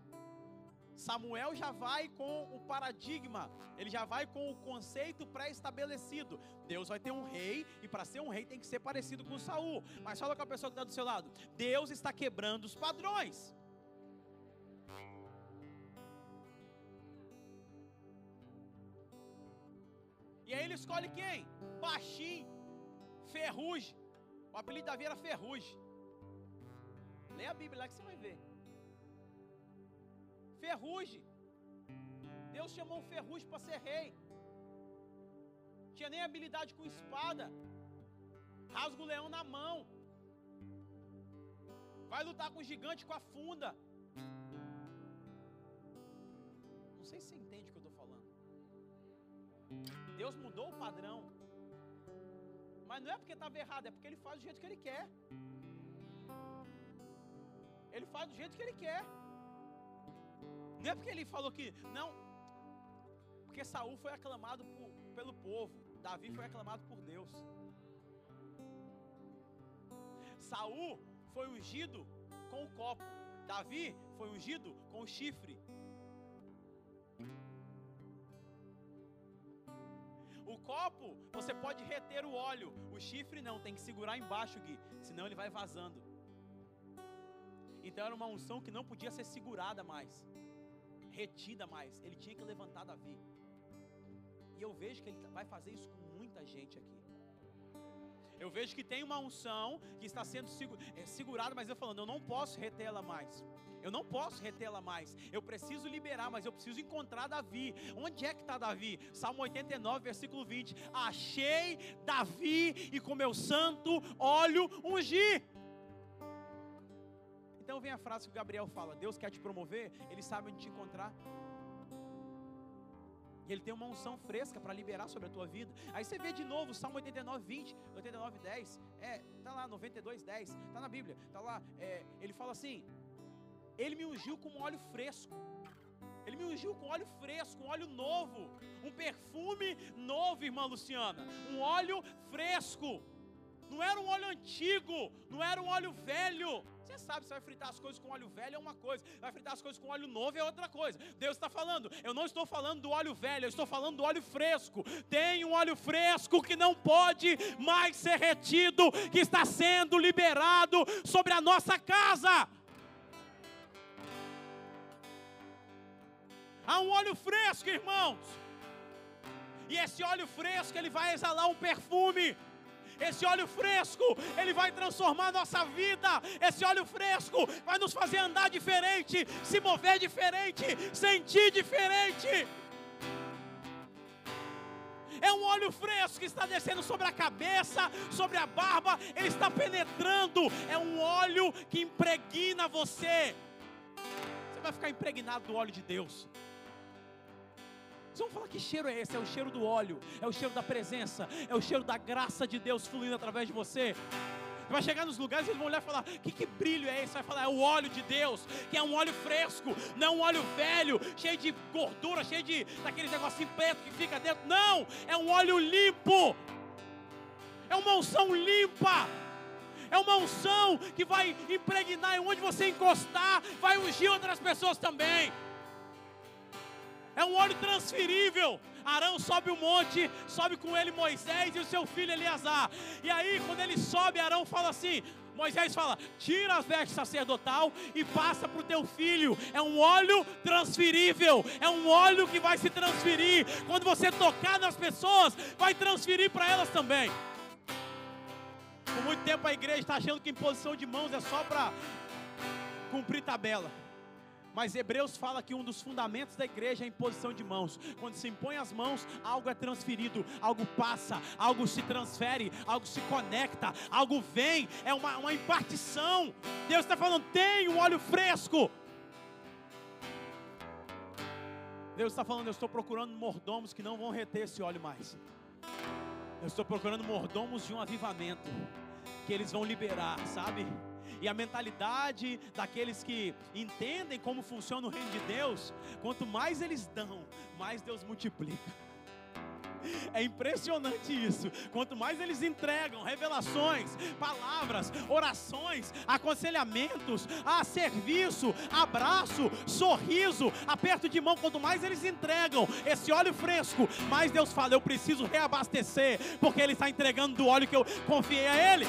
Samuel já vai com o paradigma, ele já vai com o conceito pré-estabelecido. Deus vai ter um rei e para ser um rei tem que ser parecido com Saul. Mas fala com a pessoa que está do seu lado. Deus está quebrando os padrões. E aí ele escolhe quem? Baixinho, Ferrugem. O apelido da era Ferrugem. Lê a Bíblia lá que você vai ver. Ferrugem. Deus chamou Ferrugem para ser rei. Tinha nem habilidade com espada. Rasga o leão na mão. Vai lutar com o gigante com a funda. Não sei se você entende o que eu estou falando. Deus mudou o padrão. Mas não é porque estava errado, é porque Ele faz do jeito que Ele quer. Ele faz do jeito que Ele quer. Não é porque ele falou que. Não. Porque Saul foi aclamado por, pelo povo. Davi foi aclamado por Deus. Saul foi ungido com o copo. Davi foi ungido com o chifre. O copo, você pode reter o óleo. O chifre não, tem que segurar embaixo, Gui. Senão ele vai vazando. Então era uma unção que não podia ser segurada mais retida mais. Ele tinha que levantar Davi. E eu vejo que ele vai fazer isso com muita gente aqui. Eu vejo que tem uma unção que está sendo é, segurada, mas eu falando, eu não posso retê-la mais. Eu não posso retê-la mais. Eu preciso liberar, mas eu preciso encontrar Davi. Onde é que está Davi? Salmo 89, versículo 20. Achei Davi e com meu santo óleo ungi. Vem a frase que o Gabriel fala: Deus quer te promover, Ele sabe onde te encontrar. E Ele tem uma unção fresca para liberar sobre a tua vida. Aí você vê de novo Salmo 89, 20, 89, 10. É, tá lá, 92, 10. Tá na Bíblia. Tá lá. É, ele fala assim: Ele me ungiu com um óleo fresco. Ele me ungiu com óleo fresco, um óleo novo, um perfume novo, irmã Luciana, um óleo fresco. Não era um óleo antigo, não era um óleo velho. Sabe, você vai fritar as coisas com óleo velho é uma coisa, vai fritar as coisas com óleo novo é outra coisa. Deus está falando, eu não estou falando do óleo velho, eu estou falando do óleo fresco. Tem um óleo fresco que não pode mais ser retido, que está sendo liberado sobre a nossa casa. Há um óleo fresco, irmãos. E esse óleo fresco, ele vai exalar um perfume. Esse óleo fresco, ele vai transformar nossa vida. Esse óleo fresco vai nos fazer andar diferente, se mover diferente, sentir diferente. É um óleo fresco que está descendo sobre a cabeça, sobre a barba, ele está penetrando. É um óleo que impregna você. Você vai ficar impregnado do óleo de Deus. Vocês vão falar que cheiro é esse? É o cheiro do óleo, é o cheiro da presença, é o cheiro da graça de Deus fluindo através de você. Vai chegar nos lugares e eles vão olhar e falar: que, que brilho é esse? Vai falar: é o óleo de Deus, que é um óleo fresco, não um óleo velho, cheio de gordura, cheio de daqueles negocinho preto que fica dentro. Não, é um óleo limpo, é uma unção limpa. É uma unção que vai impregnar e onde você encostar, vai ungir outras pessoas também é um óleo transferível. Arão sobe o monte, sobe com ele Moisés e o seu filho Eleazar. E aí, quando ele sobe, Arão fala assim: Moisés fala: tira as vestes sacerdotal e passa para o teu filho. É um óleo transferível, é um óleo que vai se transferir. Quando você tocar nas pessoas, vai transferir para elas também. Por muito tempo a igreja está achando que imposição de mãos é só para cumprir tabela. Mas Hebreus fala que um dos fundamentos da igreja é a imposição de mãos. Quando se impõe as mãos, algo é transferido, algo passa, algo se transfere, algo se conecta, algo vem, é uma, uma impartição. Deus está falando: tem um óleo fresco. Deus está falando: eu estou procurando mordomos que não vão reter esse óleo mais. Eu estou procurando mordomos de um avivamento que eles vão liberar, sabe? E a mentalidade daqueles que entendem como funciona o reino de Deus, quanto mais eles dão, mais Deus multiplica. É impressionante isso. Quanto mais eles entregam revelações, palavras, orações, aconselhamentos, a serviço, abraço, sorriso, aperto de mão, quanto mais eles entregam esse óleo fresco, mais Deus fala: eu preciso reabastecer, porque Ele está entregando do óleo que eu confiei a Ele.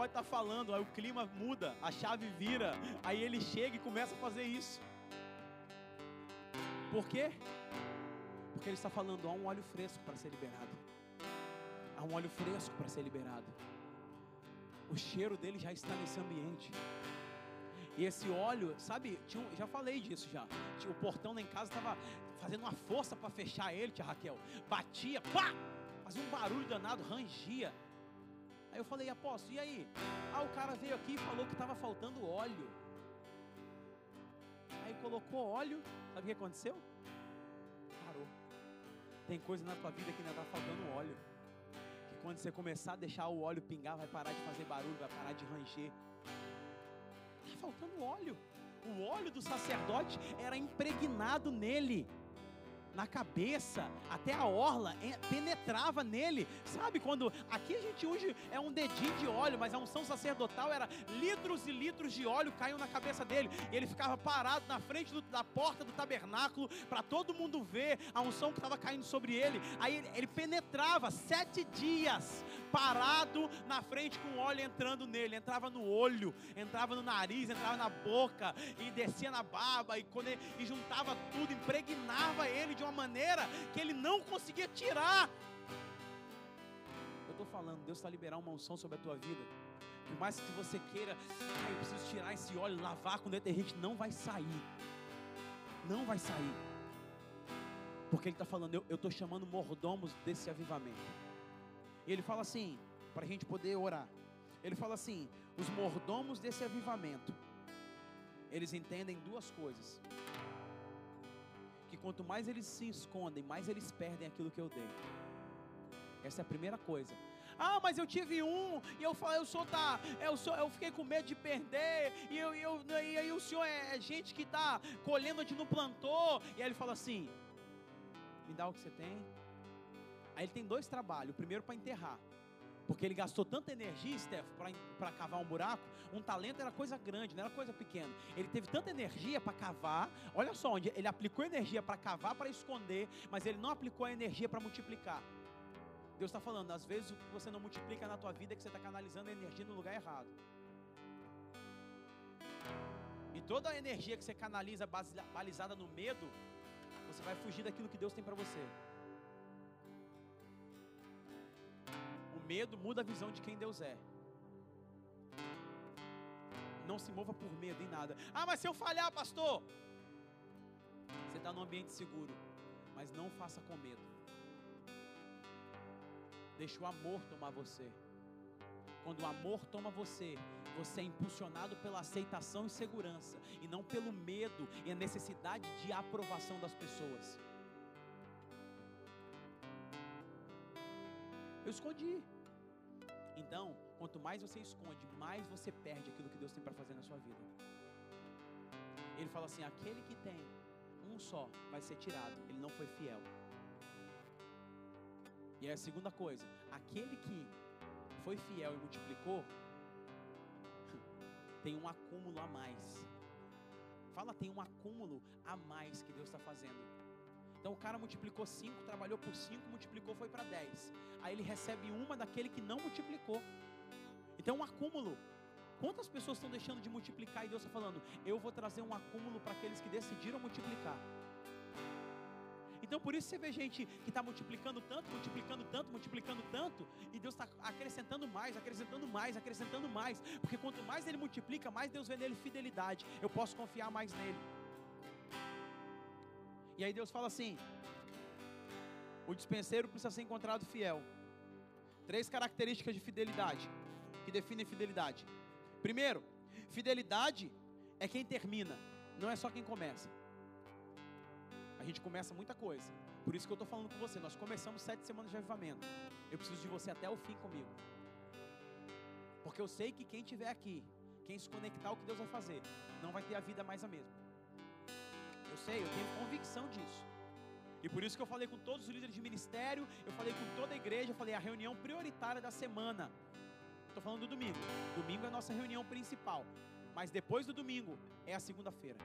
Pode estar falando, aí o clima muda, a chave vira, aí ele chega e começa a fazer isso. Por quê? Porque ele está falando, há um óleo fresco para ser liberado. Há um óleo fresco para ser liberado. O cheiro dele já está nesse ambiente. E esse óleo, sabe, tinha, já falei disso já. O portão lá em casa estava fazendo uma força para fechar ele, tia Raquel. Batia, pá! Fazia um barulho danado, rangia. Aí eu falei, apóstolo, e aí? Ah, o cara veio aqui e falou que estava faltando óleo. Aí colocou óleo, sabe o que aconteceu? Parou. Tem coisa na tua vida que ainda está faltando óleo. Que quando você começar a deixar o óleo pingar, vai parar de fazer barulho, vai parar de ranger. Está faltando óleo. O óleo do sacerdote era impregnado nele na cabeça, até a orla, penetrava nele. Sabe quando aqui a gente hoje é um dedinho de óleo, mas a unção sacerdotal era litros e litros de óleo caíam na cabeça dele. E ele ficava parado na frente do, da porta do tabernáculo para todo mundo ver a unção que estava caindo sobre ele. Aí ele, ele penetrava sete dias parado na frente com óleo entrando nele. Entrava no olho, entrava no nariz, entrava na boca e descia na barba e, ele, e juntava tudo, impregnava ele de uma maneira que ele não conseguia tirar. Eu estou falando, Deus está liberando uma unção sobre a tua vida. Por mais que você queira, ah, eu preciso tirar esse óleo, lavar com detergente, não vai sair. Não vai sair. Porque ele está falando, eu estou chamando mordomos desse avivamento. E ele fala assim, para a gente poder orar. Ele fala assim: os mordomos desse avivamento, eles entendem duas coisas que quanto mais eles se escondem, mais eles perdem aquilo que eu dei. Essa é a primeira coisa. Ah, mas eu tive um, e eu falei, eu sou eu sou, eu fiquei com medo de perder, e eu, eu e aí o senhor é, é gente que está colhendo onde não plantou. E aí ele fala assim: me dá o que você tem. Aí ele tem dois trabalhos, o primeiro para enterrar. Porque ele gastou tanta energia, Steph, para cavar um buraco. Um talento era coisa grande, não era coisa pequena. Ele teve tanta energia para cavar. Olha só, onde ele aplicou energia para cavar, para esconder, mas ele não aplicou a energia para multiplicar. Deus está falando, às vezes o que você não multiplica na tua vida é que você está canalizando a energia no lugar errado. E toda a energia que você canaliza balizada no medo, você vai fugir daquilo que Deus tem para você. Medo muda a visão de quem Deus é. Não se mova por medo em nada. Ah, mas se eu falhar, pastor. Você está num ambiente seguro. Mas não faça com medo. Deixa o amor tomar você. Quando o amor toma você, você é impulsionado pela aceitação e segurança, e não pelo medo e a necessidade de aprovação das pessoas. Eu escondi. Então, quanto mais você esconde, mais você perde aquilo que Deus tem para fazer na sua vida. Ele fala assim: aquele que tem um só vai ser tirado, ele não foi fiel. E é a segunda coisa: aquele que foi fiel e multiplicou, tem um acúmulo a mais. Fala, tem um acúmulo a mais que Deus está fazendo. Então o cara multiplicou 5, trabalhou por 5, multiplicou, foi para 10. Aí ele recebe uma daquele que não multiplicou. Então um acúmulo. Quantas pessoas estão deixando de multiplicar e Deus está falando, eu vou trazer um acúmulo para aqueles que decidiram multiplicar. Então por isso você vê gente que está multiplicando tanto, multiplicando tanto, multiplicando tanto, e Deus está acrescentando mais, acrescentando mais, acrescentando mais. Porque quanto mais ele multiplica, mais Deus vê nele fidelidade. Eu posso confiar mais nele. E aí Deus fala assim: o dispenseiro precisa ser encontrado fiel. Três características de fidelidade que definem fidelidade. Primeiro, fidelidade é quem termina, não é só quem começa. A gente começa muita coisa. Por isso que eu estou falando com você. Nós começamos sete semanas de avivamento. Eu preciso de você até o fim comigo. Porque eu sei que quem estiver aqui, quem se conectar ao que Deus vai fazer, não vai ter a vida mais a mesma. Eu sei, eu tenho convicção disso. E por isso que eu falei com todos os líderes de ministério, eu falei com toda a igreja, eu falei a reunião prioritária da semana. Estou falando do domingo. Domingo é a nossa reunião principal. Mas depois do domingo é a segunda-feira.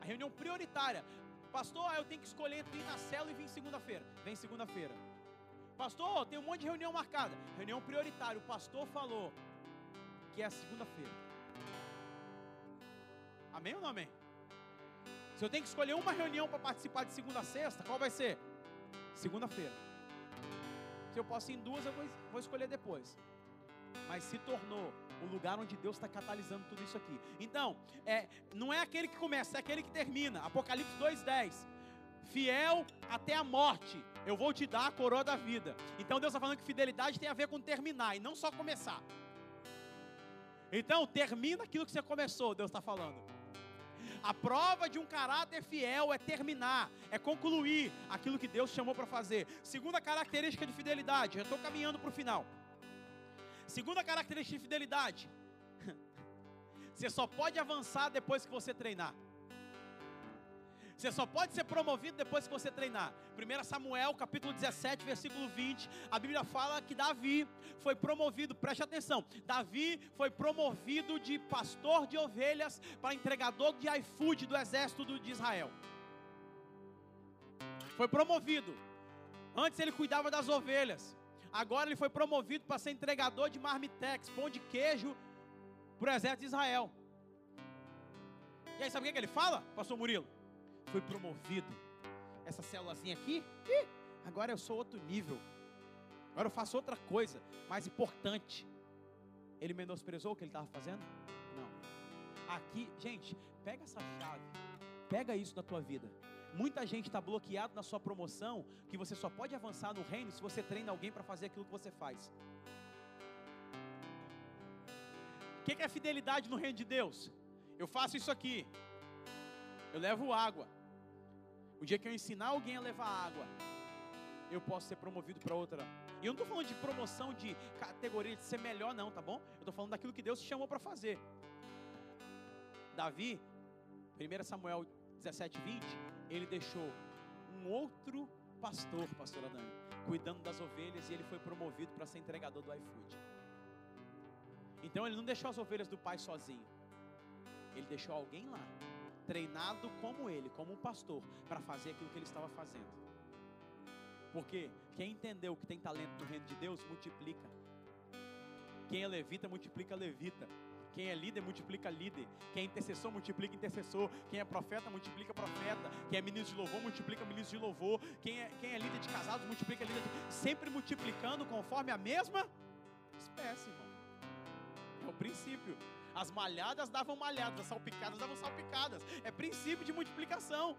A reunião prioritária. Pastor, eu tenho que escolher entre ir na célula e vir segunda-feira. Vem segunda-feira. Pastor, tem um monte de reunião marcada. Reunião prioritária. O pastor falou que é a segunda-feira. Amém ou não amém? Se eu tenho que escolher uma reunião para participar de segunda a sexta, qual vai ser? Segunda-feira. Se eu posso ir em duas, eu vou, vou escolher depois. Mas se tornou o lugar onde Deus está catalisando tudo isso aqui. Então, é, não é aquele que começa, é aquele que termina. Apocalipse 2,10. Fiel até a morte, eu vou te dar a coroa da vida. Então Deus está falando que fidelidade tem a ver com terminar e não só começar. Então, termina aquilo que você começou, Deus está falando. A prova de um caráter fiel é terminar, é concluir aquilo que Deus chamou para fazer. Segunda característica de fidelidade, já estou caminhando para o final. Segunda característica de fidelidade, você só pode avançar depois que você treinar. Você só pode ser promovido depois que você treinar. 1 Samuel, capítulo 17, versículo 20. A Bíblia fala que Davi foi promovido, preste atenção. Davi foi promovido de pastor de ovelhas para entregador de iFood do exército de Israel. Foi promovido. Antes ele cuidava das ovelhas. Agora ele foi promovido para ser entregador de marmitex, pão de queijo para o exército de Israel. E aí, sabe o que ele fala, pastor Murilo? Fui promovido. Essa célulazinha aqui, agora eu sou outro nível. Agora eu faço outra coisa mais importante. Ele menosprezou o que ele estava fazendo? Não. Aqui, gente, pega essa chave. Pega isso da tua vida. Muita gente está bloqueado na sua promoção, que você só pode avançar no reino se você treina alguém para fazer aquilo que você faz. O que, que é fidelidade no reino de Deus? Eu faço isso aqui. Eu levo água. O dia que eu ensinar alguém a levar água, eu posso ser promovido para outra. E eu não estou falando de promoção de categoria de ser melhor, não, tá bom? Eu estou falando daquilo que Deus te chamou para fazer. Davi, 1 Samuel 17, 20, ele deixou um outro pastor, pastor Adão, cuidando das ovelhas e ele foi promovido para ser entregador do iFood. Então ele não deixou as ovelhas do pai sozinho. Ele deixou alguém lá treinado como ele, como um pastor, para fazer aquilo que ele estava fazendo. Porque quem entendeu que tem talento no reino de Deus, multiplica. Quem é levita, multiplica levita. Quem é líder, multiplica líder. Quem é intercessor, multiplica intercessor. Quem é profeta, multiplica profeta. Quem é ministro de louvor, multiplica ministro de louvor. Quem é, quem é líder de casados, multiplica líder de... Sempre multiplicando conforme a mesma espécie, irmão. É o princípio. As malhadas davam malhadas, as salpicadas davam salpicadas. É princípio de multiplicação.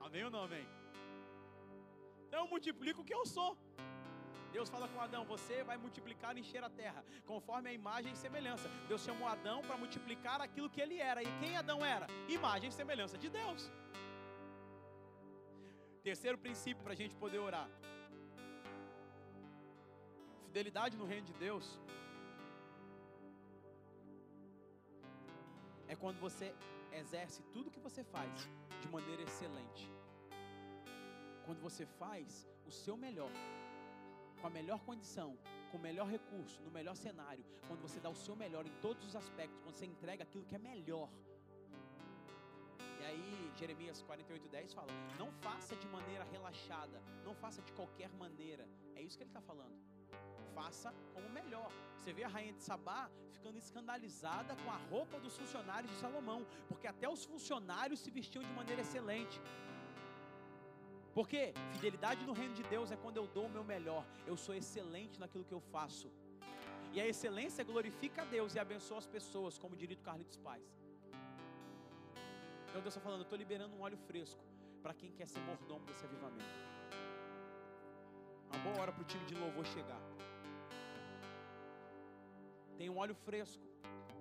Amém ou não amém? Então eu multiplico o que eu sou. Deus fala com Adão: Você vai multiplicar e encher a terra, conforme a imagem e semelhança. Deus chamou Adão para multiplicar aquilo que ele era. E quem Adão era? Imagem e semelhança de Deus. Terceiro princípio para a gente poder orar: fidelidade no reino de Deus é quando você exerce tudo que você faz de maneira excelente. Quando você faz o seu melhor, com a melhor condição, com o melhor recurso, no melhor cenário, quando você dá o seu melhor em todos os aspectos, quando você entrega aquilo que é melhor. E aí, Jeremias 48:10 fala: Não faça de maneira relaxada, não faça de qualquer maneira. É isso que ele está falando faça como melhor. Você vê a rainha de Sabá ficando escandalizada com a roupa dos funcionários de Salomão, porque até os funcionários se vestiam de maneira excelente. Porque fidelidade no reino de Deus é quando eu dou o meu melhor, eu sou excelente naquilo que eu faço. E a excelência glorifica a Deus e abençoa as pessoas, como diria o Carlitos Paz. Então Deus está falando, eu estou liberando um óleo fresco para quem quer ser mordomo desse avivamento. Uma boa hora para o time de louvor chegar. Tem um óleo fresco.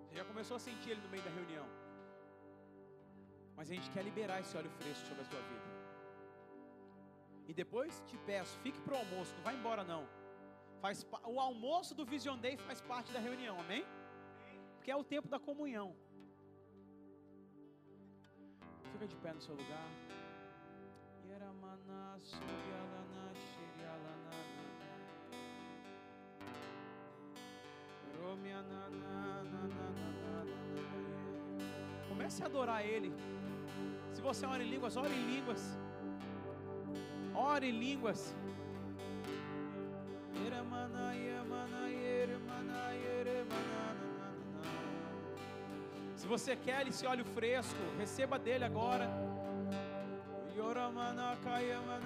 Você já começou a sentir ele no meio da reunião. Mas a gente quer liberar esse óleo fresco sobre a sua vida. E depois te peço, fique para o almoço, não vai embora não. Faz, o almoço do Vision Day faz parte da reunião, amém? Porque é o tempo da comunhão. Fica de pé no seu lugar. Comece a adorar Ele. Se você ora em línguas, ore em línguas. Ore em línguas. Se você quer esse óleo fresco, receba dele agora. Yoramana, kayamana,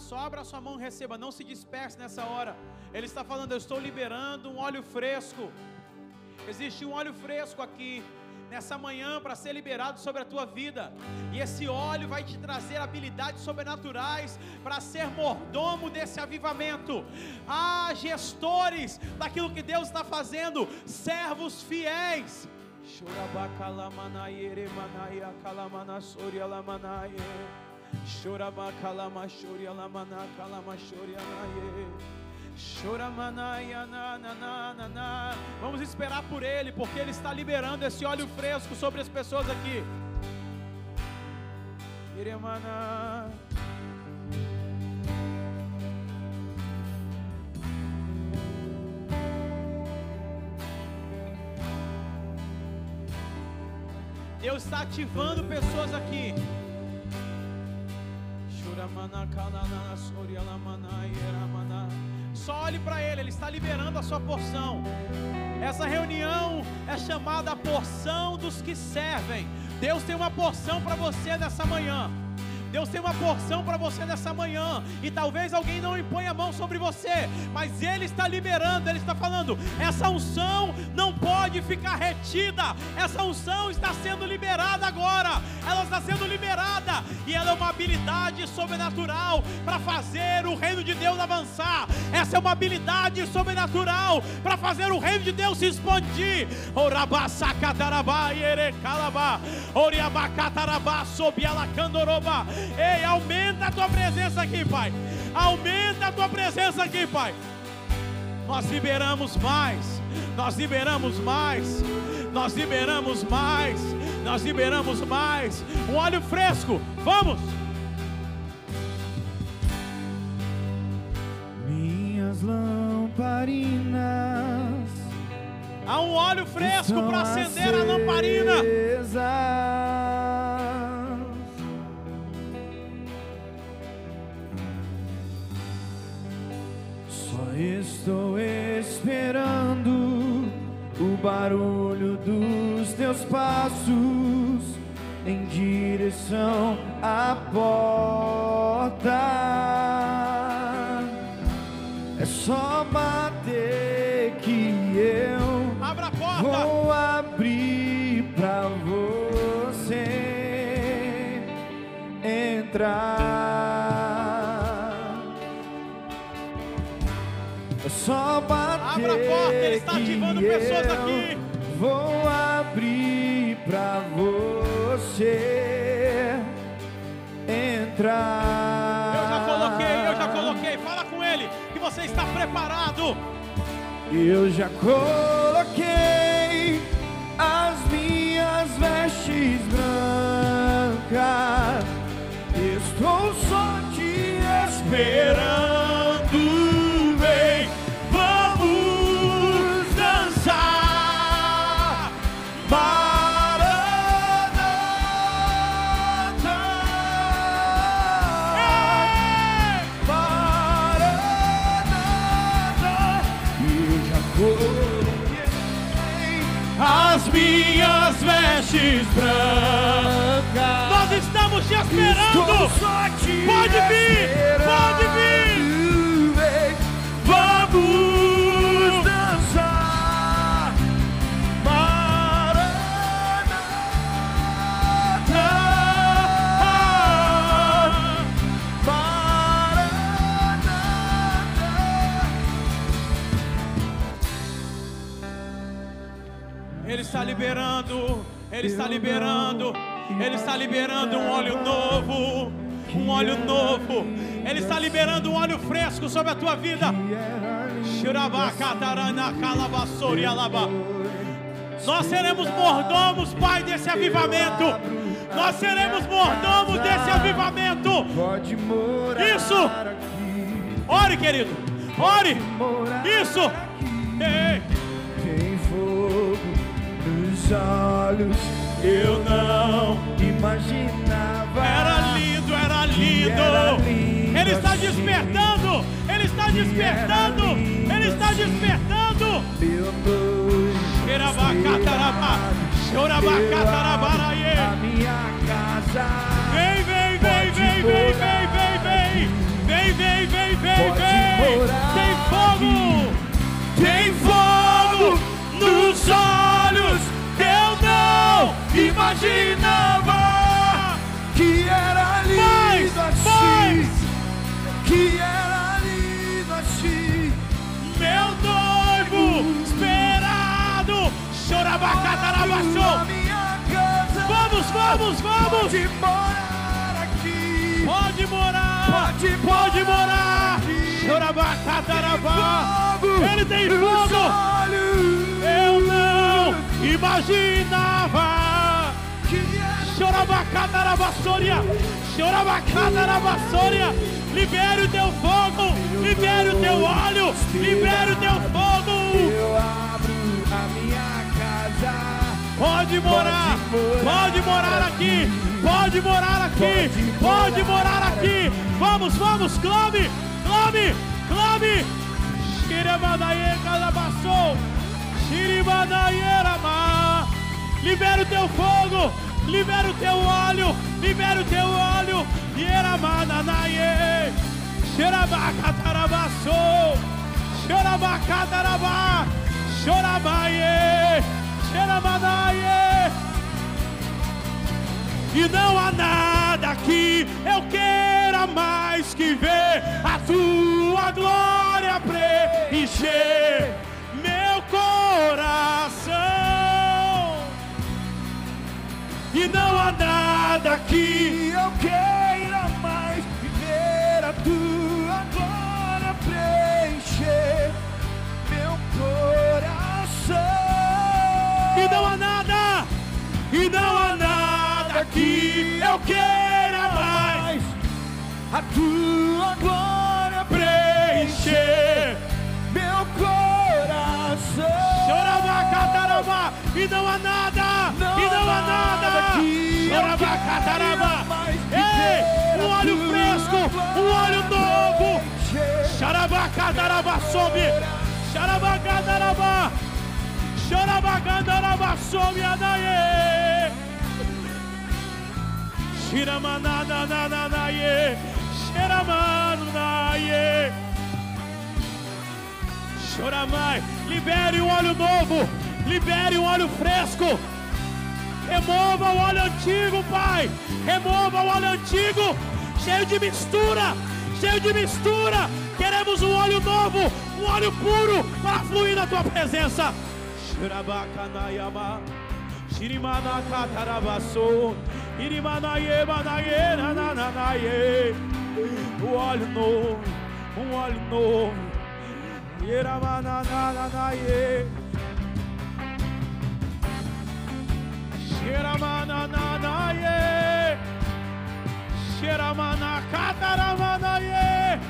Só abra sua mão receba, não se disperse nessa hora. Ele está falando, eu estou liberando um óleo fresco. Existe um óleo fresco aqui nessa manhã para ser liberado sobre a tua vida. E esse óleo vai te trazer habilidades sobrenaturais para ser mordomo desse avivamento. Ah, gestores daquilo que Deus está fazendo, servos fiéis. Lamanaye. Chorabacalama choria lamana calama choria naye. Vamos esperar por Ele, porque Ele está liberando esse óleo fresco sobre as pessoas aqui. Iremana. Deus está ativando pessoas aqui. Só olhe para Ele, Ele está liberando a sua porção. Essa reunião é chamada a porção dos que servem. Deus tem uma porção para você nessa manhã. Deus tem uma porção para você nessa manhã. E talvez alguém não impõe a mão sobre você, mas Ele está liberando, Ele está falando: essa unção não pode ficar retida. Essa unção está sendo liberada agora. Ela está sendo liberada. E ela é uma habilidade sobrenatural para fazer o reino de Deus avançar. Essa é uma habilidade sobrenatural para fazer o reino de Deus se expandir. Orabasacatarabá, erecalabá, oriabacatarabá, sobialacandoroba. Ei, aumenta a tua presença aqui, Pai. Aumenta a tua presença aqui, Pai. Nós liberamos mais. Nós liberamos mais. Nós liberamos mais. Nós liberamos mais. Um óleo fresco. Vamos.
Minhas lamparinas.
Há um óleo fresco para acender a lamparina.
Estou esperando o barulho dos teus passos em direção à porta. É só bater que eu
Abra a porta.
vou abrir pra você entrar. Só bater
Abra a porta, ele está ativando pessoas aqui.
Vou abrir pra você entrar.
Eu já coloquei, eu já coloquei. Fala com ele que você está preparado.
Eu já coloquei as minhas vestes brancas. Estou só te esperando. Vestes brancas.
Nós estamos te esperando. Pode vir, está liberando. Ele está liberando um óleo novo. Um óleo novo. Ele está liberando um óleo fresco sobre a tua vida. Nós seremos mordomos, Pai, desse avivamento. Nós seremos mordomos desse avivamento. Isso. Ore, querido. Ore. Isso. Ei.
Olhos. Eu não imaginava.
Era lindo, era lindo. Ele está despertando. Ele está despertando. Ele está despertando.
Noivo.
Xerabacatarabá. Chorabacatarabaraie.
A minha casa.
Vem, vem, vem, vem, vem, vem, vem, vem. Vem, vem, vem, vem, vem. Tem fogo. Tem fogo nos olhos. Imaginava
que era
mais,
lindo
mais.
assim. Que era lindo assim.
Meu noivo esperado.
Casa.
Vamos, vamos, vamos.
Pode morar aqui.
Pode morar.
Pode
Pode
morar.
Chorabacatarabá. Ele tem fogo. Eu não imaginava.
Que era
Chorabacatarabaçoria. Chorabacatarabaçoria. Libere o teu fogo. Libere o teu óleo. Libere o teu fogo.
Eu abro a minha casa.
Pode morar, pode morar aqui, pode morar aqui, pode morar aqui. Vamos, vamos, clame, clame, clame. Shiremadaye calabaçou, Shiremadaye rama. Libera o teu fogo, libera o teu óleo, libera o teu óleo. Yeramananaye, Xerabacatarabaçou, Xerabacatarabá, Chorabaye. Xeramanaie. E não há nada que eu queira mais que ver a tua glória preencher meu coração. E não há nada que
eu queira mais viver a tua glória preencher meu coração.
E não há nada, e não há nada que eu queira mais
a tua glória
preencher. Chorabacatarabá, e não há nada,
Não
e não há
nada mais
ei, um óleo fresco, um óleo novo. Xarabacatarabá sobe, Xarabacatarabá, Xarabacatarabá sobe, anaie. Xiramanananaie, Xeramananaie. Choramai, libere um óleo novo, libere um óleo fresco. Remova o óleo antigo, Pai. Remova o óleo antigo, cheio de mistura, cheio de mistura. Queremos um óleo novo, um óleo puro para fluir na tua presença. Shirabakanayama, Shirimanakatarabaso, Irimanaye, Manaye, Nananaye. O óleo novo, um óleo novo. Yeramanananaye. Shiramanananaye. Shiramanakataramanaye.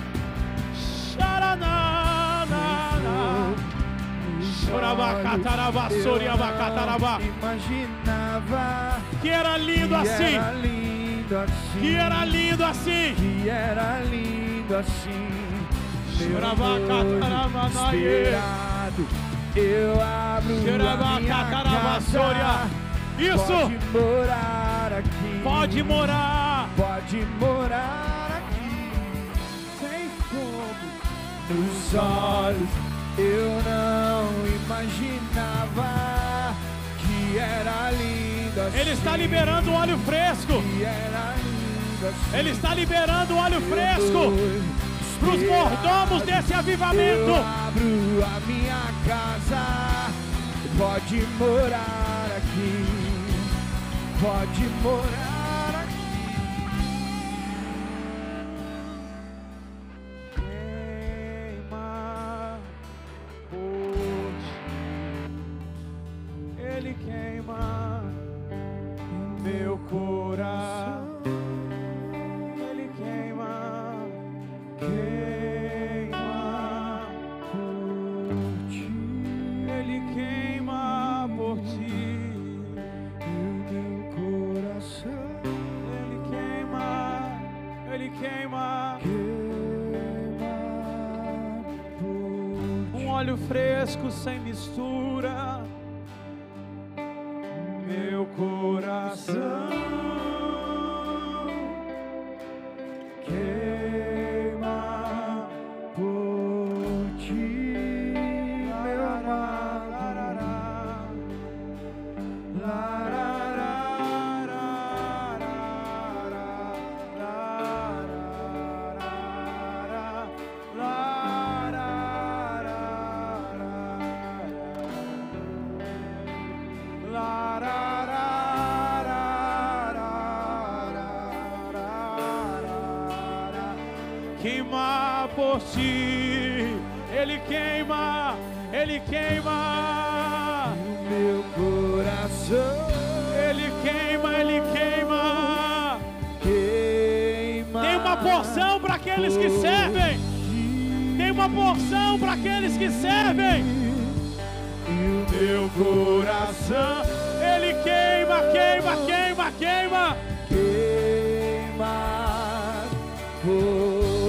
Sharananana. Chorabacatarabasoriabacatarabá.
Imaginava
Que era lindo
que
assim.
era lindo assim.
Que era lindo assim.
que era lindo assim. Esperado, eu abro a minha casa.
Isso.
Pode morar aqui.
Pode morar.
Pode morar aqui. Sem fogo nos olhos. Eu não imaginava que era lindo assim.
Ele está liberando um óleo fresco.
Que era lindo assim.
Ele está liberando um óleo fresco para os mordomos desse avivamento.
Eu abro a minha casa, pode morar aqui pode morar.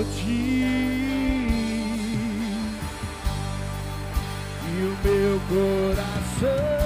ti
e o meu coração.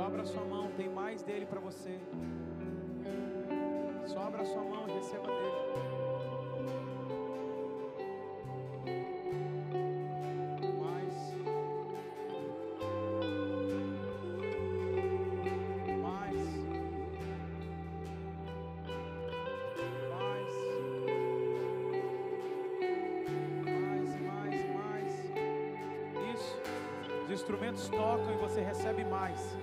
Sobra a sua mão, tem mais dele para você. Sobra a sua mão e receba dele. Mais. Mais. Mais. Mais, mais, mais. Isso. Os instrumentos tocam e você recebe mais.